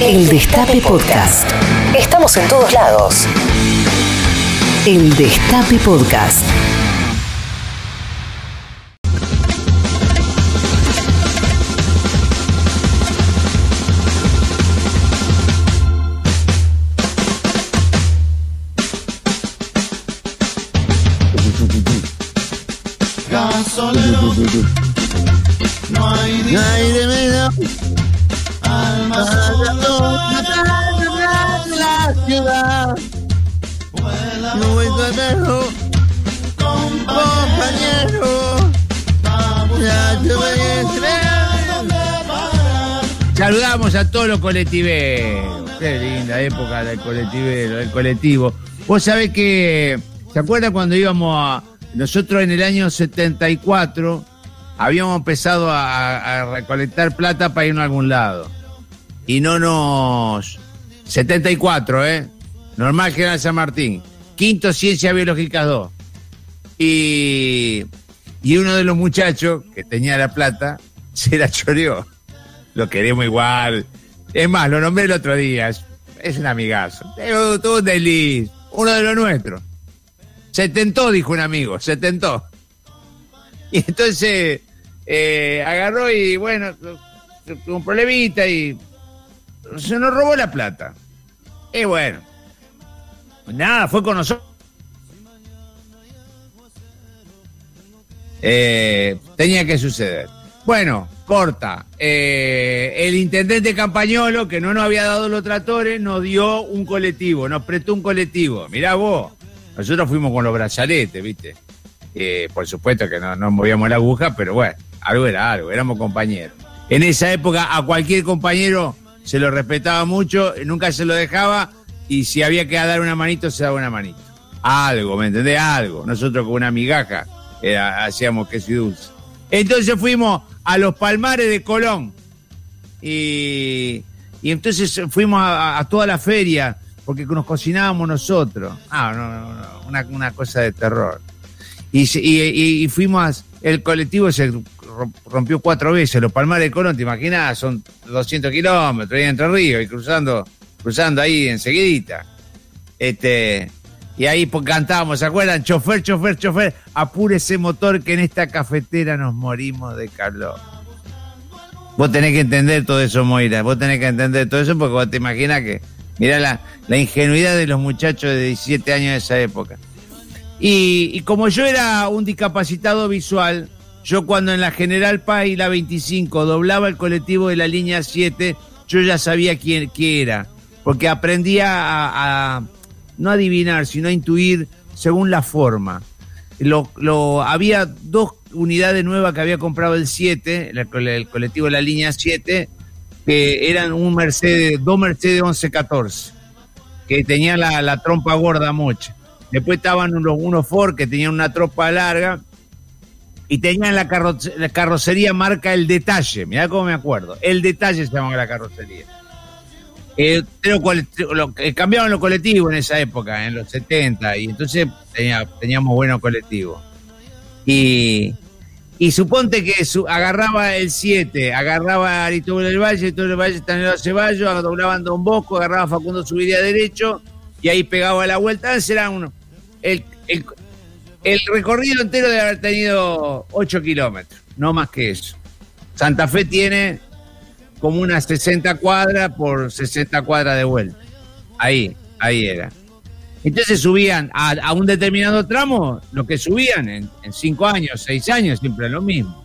El Destape Podcast. Estamos en todos lados. El Destape Podcast. Gasolero, no hay Saludamos a todos los colectiveros. Qué linda época del colectivero, del colectivo. Vos sabés que, ¿se acuerdan cuando íbamos a... Nosotros en el año 74 habíamos empezado a recolectar plata para irnos a algún lado. Y no nos... 74, ¿eh? Normal General San Martín. Quinto Ciencias Biológicas 2. Y, y uno de los muchachos que tenía la plata se la choreó. Lo queremos igual. Es más, lo nombré el otro día. Es, es un amigazo. Tuvo un desliz. Uno de los nuestros. Se tentó, dijo un amigo. Se tentó. Y entonces eh, agarró y bueno, un problemita y se nos robó la plata. Y bueno. Nada, fue con nosotros. Eh, tenía que suceder. Bueno, corta. Eh, el intendente Campañolo, que no nos había dado los tratores, nos dio un colectivo, nos prestó un colectivo. Mirá vos, nosotros fuimos con los brazaletes, ¿viste? Eh, por supuesto que no, no movíamos la aguja, pero bueno, algo era algo, éramos compañeros. En esa época a cualquier compañero se lo respetaba mucho, nunca se lo dejaba y si había que dar una manito, se daba una manito. Algo, ¿me entendés? Algo. Nosotros con una migaja era- hacíamos queso y dulce. Entonces fuimos a los palmares de Colón y, y entonces fuimos a, toda la feria porque nos cocinábamos nosotros. Ah, no, no, no, una, cosa de terror. Y, y, y- fuimos, el colectivo se rompió cuatro veces. Los palmares de Colón, te imaginas, son 200 kilómetros ahí entre ríos y cruzando, cruzando ahí enseguidita. Este, y ahí cantábamos, ¿se acuerdan? Chofer, chofer, chofer, apure ese motor que en esta cafetera nos morimos de calor. Vos tenés que entender todo eso, Moira. Vos tenés que entender todo eso porque vos te imaginas que. Mirá la, la ingenuidad de los muchachos de 17 años de esa época. Y como yo era un discapacitado visual, yo cuando en la General Paz y la 25 doblaba el colectivo de la línea 7, yo ya sabía quién, quién era. Porque aprendía a, no adivinar, sino a intuir según la forma. Lo, había dos unidades nuevas que había comprado el 7, el, cole- el colectivo de la línea 7, que eran un Mercedes, dos Mercedes 1114, que tenían la, la trompa gorda mocha. Después estaban unos, unos Ford que tenían una trompa larga y tenían la, carro- la carrocería marca El Detalle. Mirá cómo me acuerdo. El Detalle se llamaba la carrocería. Eh, eh, cambiaban los colectivos en esa época, en los 70, y entonces tenía- teníamos buenos colectivos. Y, suponte que agarraba el 7, agarraba a Aristóbulo del Valle, Aristóbulo del Valle Stanley Ceballos, doblaban Don Bosco, agarraba Facundo Subiría derecho, y ahí pegaba la vuelta. Era uno. El, el recorrido entero debe haber tenido 8 kilómetros, no más que eso. Santa Fe tiene como unas 60 cuadras por 60 cuadras de vuelta. Ahí, ahí era. Entonces subían a, un determinado tramo, lo que subían en, en cinco años, seis años, siempre lo mismo.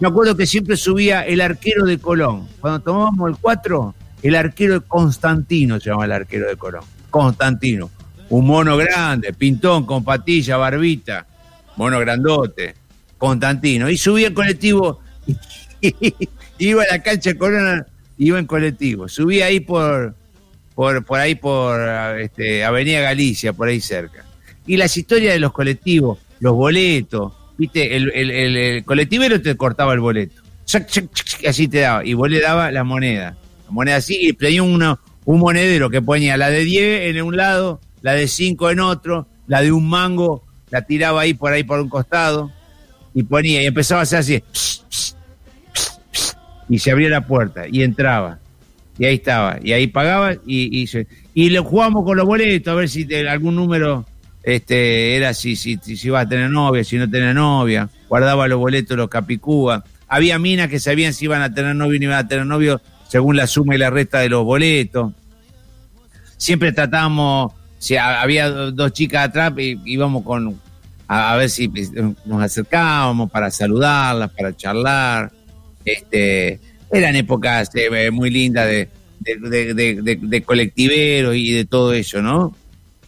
Me acuerdo que siempre subía el arquero de Colón. Cuando tomábamos el 4, el arquero de Constantino se llama el arquero de Colón. Constantino. Un mono grande, pintón, con patilla, barbita, mono grandote, Constantino. Y subía el colectivo, iba a la cancha de Colón, iba en colectivo. Subía ahí por, por, por ahí por este, Avenida Galicia, por ahí cerca. Y las historias de los colectivos, los boletos, viste, el, el, el- colectivero te cortaba el boleto. Así te daba. Y vos le dabas la moneda. La moneda así, y tenía un monedero que ponía la de 10 en un lado, la de 5 en otro, la de un mango, la tiraba ahí por ahí por un costado, y ponía, y empezaba a hacer así, y se abría la puerta, y entraba. y ahí estaba. Y ahí pagaba y, y, se- y jugamos con los boletos a ver si te- algún número este era si, si, si, si iba a tener novia, si no tenía novia. Guardaba los boletos, los capicúa. Había minas que sabían si iban a tener novio o no iban a tener novio según la suma y la resta de los boletos. Siempre tratábamos, si ha- había do- dos chicas atrás, y íbamos con a, ver si pues, nos acercábamos para saludarlas, para charlar. Este, eran épocas eh, muy lindas de, colectiveros y de todo eso, ¿no?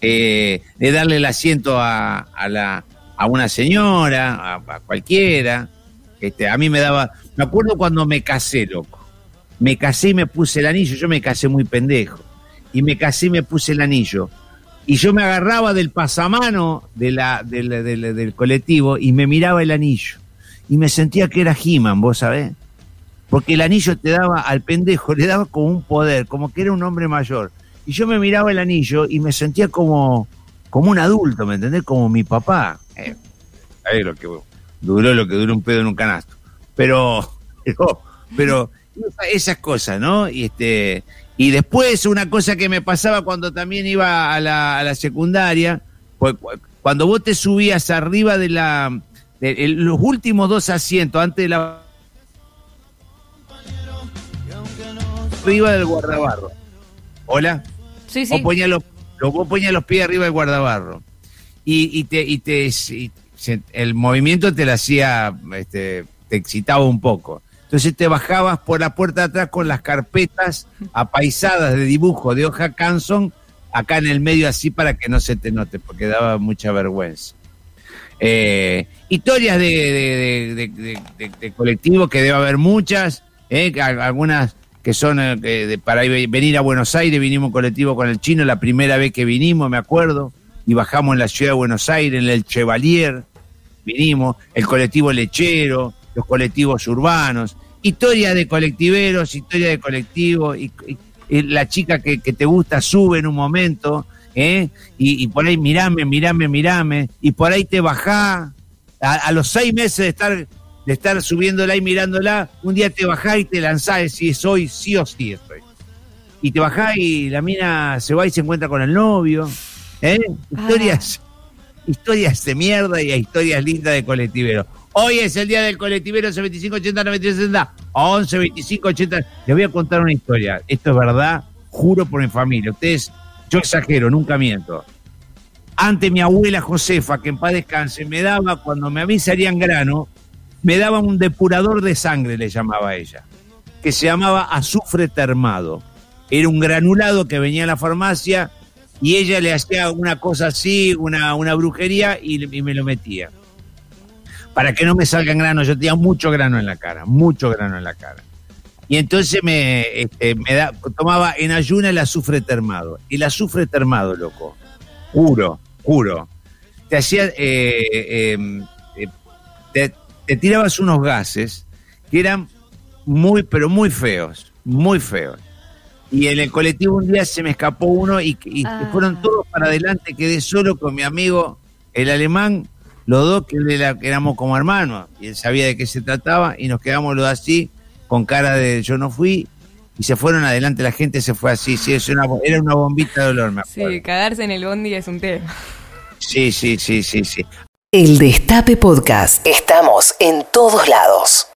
Eh, de darle el asiento a, a la, a una señora, a, a cualquiera. Este, a mí me daba, me acuerdo cuando me casé, loco. Me casé y me puse el anillo, yo me casé muy pendejo. Y me casé y me puse el anillo. Y yo me agarraba del pasamano de la, del, colectivo y me miraba el anillo. Y me sentía que era He-Man, vos sabés. Porque el anillo te daba al pendejo, le daba como un poder, como que era un hombre mayor. Y yo me miraba el anillo y me sentía como, como un adulto, ¿me entendés? Como mi papá. Eh, ¿sabés lo que duró lo que duró un pedo en un canasto? Pero, pero, pero esas cosas, ¿no? Y este, y después una cosa que me pasaba cuando también iba a la, a la secundaria, pues cu- cuando vos te subías arriba de la, de, los últimos dos asientos antes de la arriba del guardabarro. Hola. Sí, Vos sí. ponías los, lo- vos ponías los pies arriba del guardabarro. Y, y te, y te y el movimiento te lo hacía, este, te excitaba un poco. Entonces te bajabas por la puerta de atrás con las carpetas apaisadas de dibujo de hoja Canson, acá en el medio así para que no se te note, porque daba mucha vergüenza. Eh, historias de, de, colectivos que debe haber muchas, eh, algunas que son eh, para ir- venir a Buenos Aires, vinimos colectivo con el chino la primera vez que vinimos, me acuerdo, y bajamos en la ciudad de Buenos Aires, en el Chevalier, vinimos, el colectivo lechero, los colectivos urbanos, historia de colectiveros, historia de colectivos, y, y- y la chica que, que te gusta sube en un momento, ¿eh? y, y por ahí mirame, mirame, mirame, y por ahí te bajá, a, a los seis meses de estar de estar subiéndola y mirándola, un día te bajás y te lanzás, decís, soy sí o sí estoy. Y te bajás y la mina se va y se encuentra con el novio. ¿eh? Historias, historias de mierda y historias lindas de colectivero. Hoy es el día del colectivero 11 25 80 93 60 11 25 80. Les voy a contar una historia. Esto es verdad, juro por mi familia. Ustedes, yo exagero, nunca miento. Antes mi abuela Josefa, que en paz descanse, me daba, cuando me a mí salían grano, me daba un depurador de sangre, le llamaba ella, que se llamaba azufre termado. Era un granulado que venía a la farmacia y ella le hacía una cosa así, una, una brujería y me lo metía. Para que no me salgan granos, yo tenía mucho grano en la cara, mucho grano en la cara. Y entonces me, este, me da, tomaba en ayuna el azufre termado. El azufre termado, loco. Juro, juro. Te hacía. eh, eh, eh, te, te tirabas unos gases que eran muy, pero muy feos. Muy feos. Y en el colectivo un día se me escapó uno y, y Ah. fueron todos para adelante. Quedé solo con mi amigo, el alemán, los dos que él era- que éramos como hermanos. Y él sabía de qué se trataba y nos quedamos los dos así, con cara de yo no fui. Y se fueron adelante, la gente se fue así. Sí, es una, era una bombita de dolor, me acuerdo. Sí, cagarse en el bondi es un tema. Sí, sí, sí, sí, sí. El Destape Podcast. Estamos en todos lados.